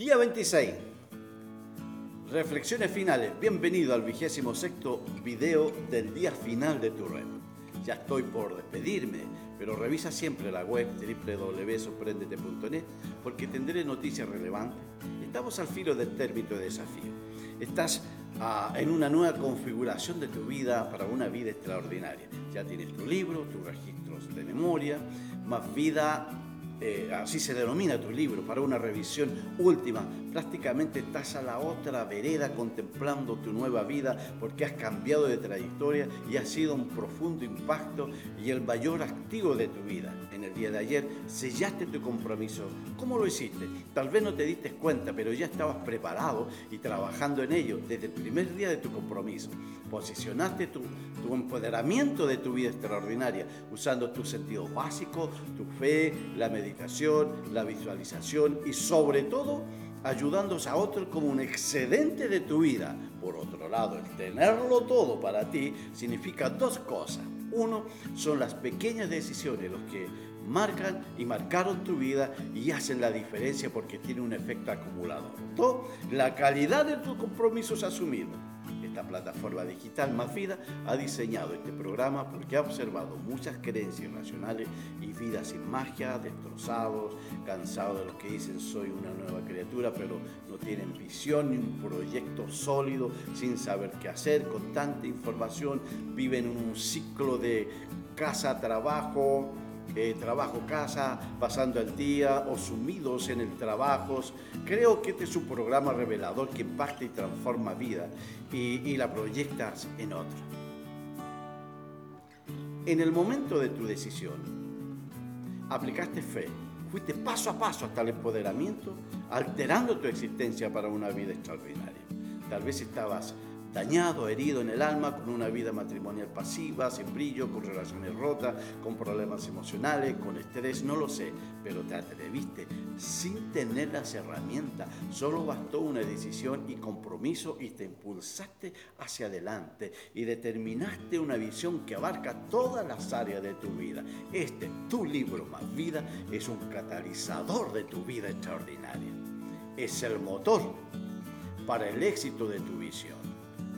Día 26. Reflexiones finales. Bienvenido al vigésimo sexto video del día final de tu red. Ya estoy por despedirme, pero revisa siempre la web www.sorprendete.net porque tendré noticias relevantes. Estamos al filo del término de desafío. Estás ah, en una nueva configuración de tu vida para una vida extraordinaria. Ya tienes tu libro, tus registros de memoria, más vida eh, así se denomina tu libro, para una revisión última. Prácticamente estás a la otra vereda contemplando tu nueva vida porque has cambiado de trayectoria y ha sido un profundo impacto y el mayor activo de tu vida. En el día de ayer sellaste tu compromiso. ¿Cómo lo hiciste? Tal vez no te diste cuenta, pero ya estabas preparado y trabajando en ello desde el primer día de tu compromiso. Posicionaste tu, tu empoderamiento de tu vida extraordinaria usando tu sentido básico, tu fe, la meditación la visualización y sobre todo ayudándose a otros como un excedente de tu vida. Por otro lado, el tenerlo todo para ti significa dos cosas. Uno, son las pequeñas decisiones los que marcan y marcaron tu vida y hacen la diferencia porque tiene un efecto acumulador. Dos, la calidad de tus compromisos asumidos esta plataforma digital Más Vida ha diseñado este programa porque ha observado muchas creencias irracionales y vidas sin magia, destrozados, cansados de los que dicen soy una nueva criatura, pero no tienen visión ni un proyecto sólido, sin saber qué hacer, con tanta información, viven en un ciclo de casa-trabajo, eh, trabajo, casa, pasando el día o sumidos en el trabajo. Creo que este es un programa revelador que impacta y transforma vida y, y la proyectas en otra. En el momento de tu decisión, aplicaste fe, fuiste paso a paso hasta el empoderamiento, alterando tu existencia para una vida extraordinaria. Tal vez estabas dañado, herido en el alma, con una vida matrimonial pasiva, sin brillo, con relaciones rotas, con problemas emocionales, con estrés, no lo sé, pero te atreviste sin tener las herramientas, solo bastó una decisión y compromiso y te impulsaste hacia adelante y determinaste una visión que abarca todas las áreas de tu vida. Este, tu libro más vida, es un catalizador de tu vida extraordinaria. Es el motor para el éxito de tu visión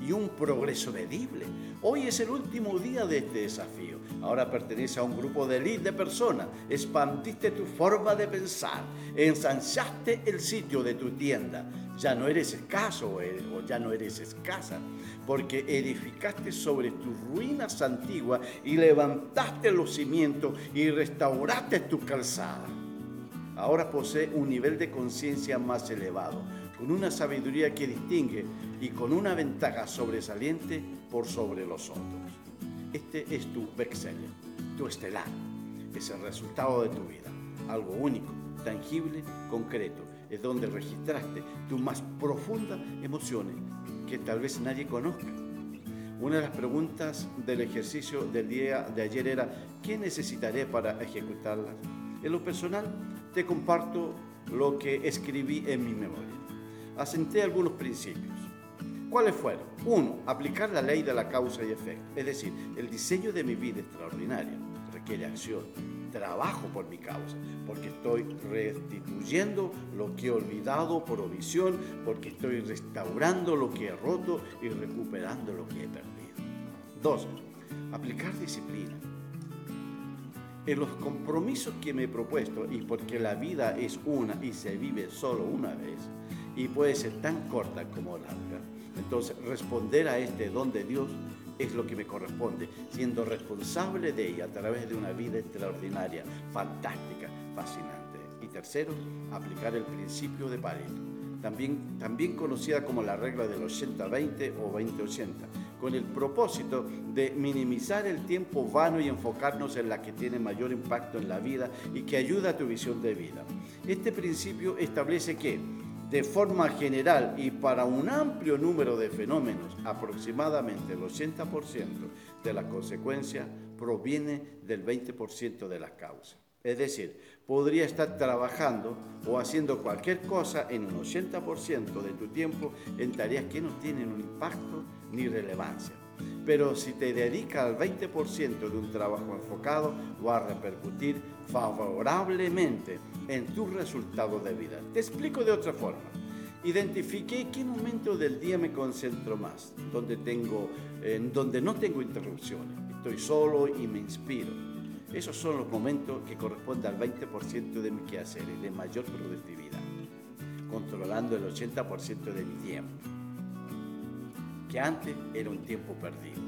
y un progreso medible. Hoy es el último día de este desafío. Ahora pertenece a un grupo de elite de personas. Expandiste tu forma de pensar. Ensanchaste el sitio de tu tienda. Ya no eres escaso o ya no eres escasa, porque edificaste sobre tus ruinas antiguas y levantaste los cimientos y restauraste tu calzada. Ahora posee un nivel de conciencia más elevado con una sabiduría que distingue y con una ventaja sobresaliente por sobre los otros. Este es tu bestseller, tu estelar, es el resultado de tu vida, algo único, tangible, concreto, es donde registraste tus más profundas emociones que tal vez nadie conozca. Una de las preguntas del ejercicio del día de ayer era, ¿qué necesitaré para ejecutarlas? En lo personal, te comparto lo que escribí en mi memoria asenté algunos principios. ¿Cuáles fueron? Uno, aplicar la ley de la causa y efecto. Es decir, el diseño de mi vida extraordinaria requiere acción, trabajo por mi causa, porque estoy restituyendo lo que he olvidado por omisión, porque estoy restaurando lo que he roto y recuperando lo que he perdido. Dos, aplicar disciplina. En los compromisos que me he propuesto, y porque la vida es una y se vive solo una vez, y puede ser tan corta como larga. Entonces, responder a este don de Dios es lo que me corresponde, siendo responsable de ella a través de una vida extraordinaria, fantástica, fascinante. Y tercero, aplicar el principio de Pareto, también, también conocida como la regla del 80-20 o 20-80, con el propósito de minimizar el tiempo vano y enfocarnos en la que tiene mayor impacto en la vida y que ayuda a tu visión de vida. Este principio establece que de forma general y para un amplio número de fenómenos, aproximadamente el 80% de la consecuencia proviene del 20% de las causas. Es decir, podría estar trabajando o haciendo cualquier cosa en un 80% de tu tiempo en tareas que no tienen un impacto ni relevancia. Pero si te dedicas al 20% de un trabajo enfocado, va a repercutir favorablemente en tus resultados de vida. Te explico de otra forma. Identifiqué qué momento del día me concentro más, donde, tengo, en donde no tengo interrupciones, estoy solo y me inspiro. Esos son los momentos que corresponden al 20% de mis quehaceres, de mayor productividad, controlando el 80% de mi tiempo, que antes era un tiempo perdido.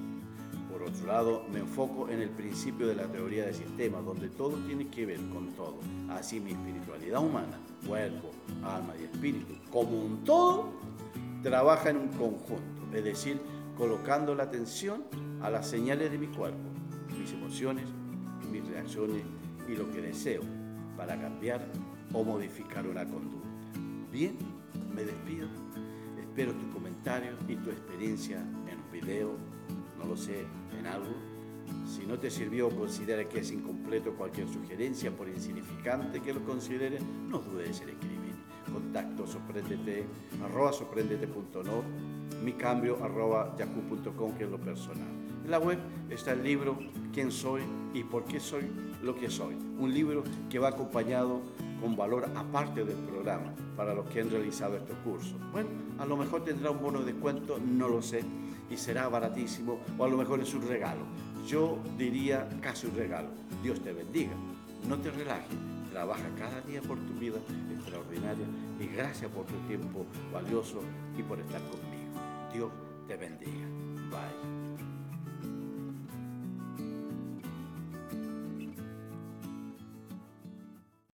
Por otro lado, me enfoco en el principio de la teoría de sistemas, donde todo tiene que ver con todo. Así mi espiritualidad humana, cuerpo, alma y espíritu, como un todo, trabaja en un conjunto, es decir, colocando la atención a las señales de mi cuerpo, mis emociones, mis reacciones y lo que deseo para cambiar o modificar una conducta. Bien, me despido. Espero tu comentario y tu experiencia en un video, no lo sé, en algo. Si no te sirvió o considera que es incompleto cualquier sugerencia, por insignificante que lo considere, no dudes en escribir. Contacto sorprendete, arroba sorprendete.no, mi cambio arroba yahoo.com, que es lo personal. En la web está el libro ¿Quién soy y por qué soy lo que soy? Un libro que va acompañado con valor aparte del programa para los que han realizado estos cursos. Bueno, a lo mejor tendrá un bono de descuento, no lo sé, y será baratísimo, o a lo mejor es un regalo. Yo diría casi un regalo. Dios te bendiga. No te relajes, trabaja cada día por tu vida extraordinaria y gracias por tu tiempo valioso y por estar conmigo. Dios te bendiga. Bye.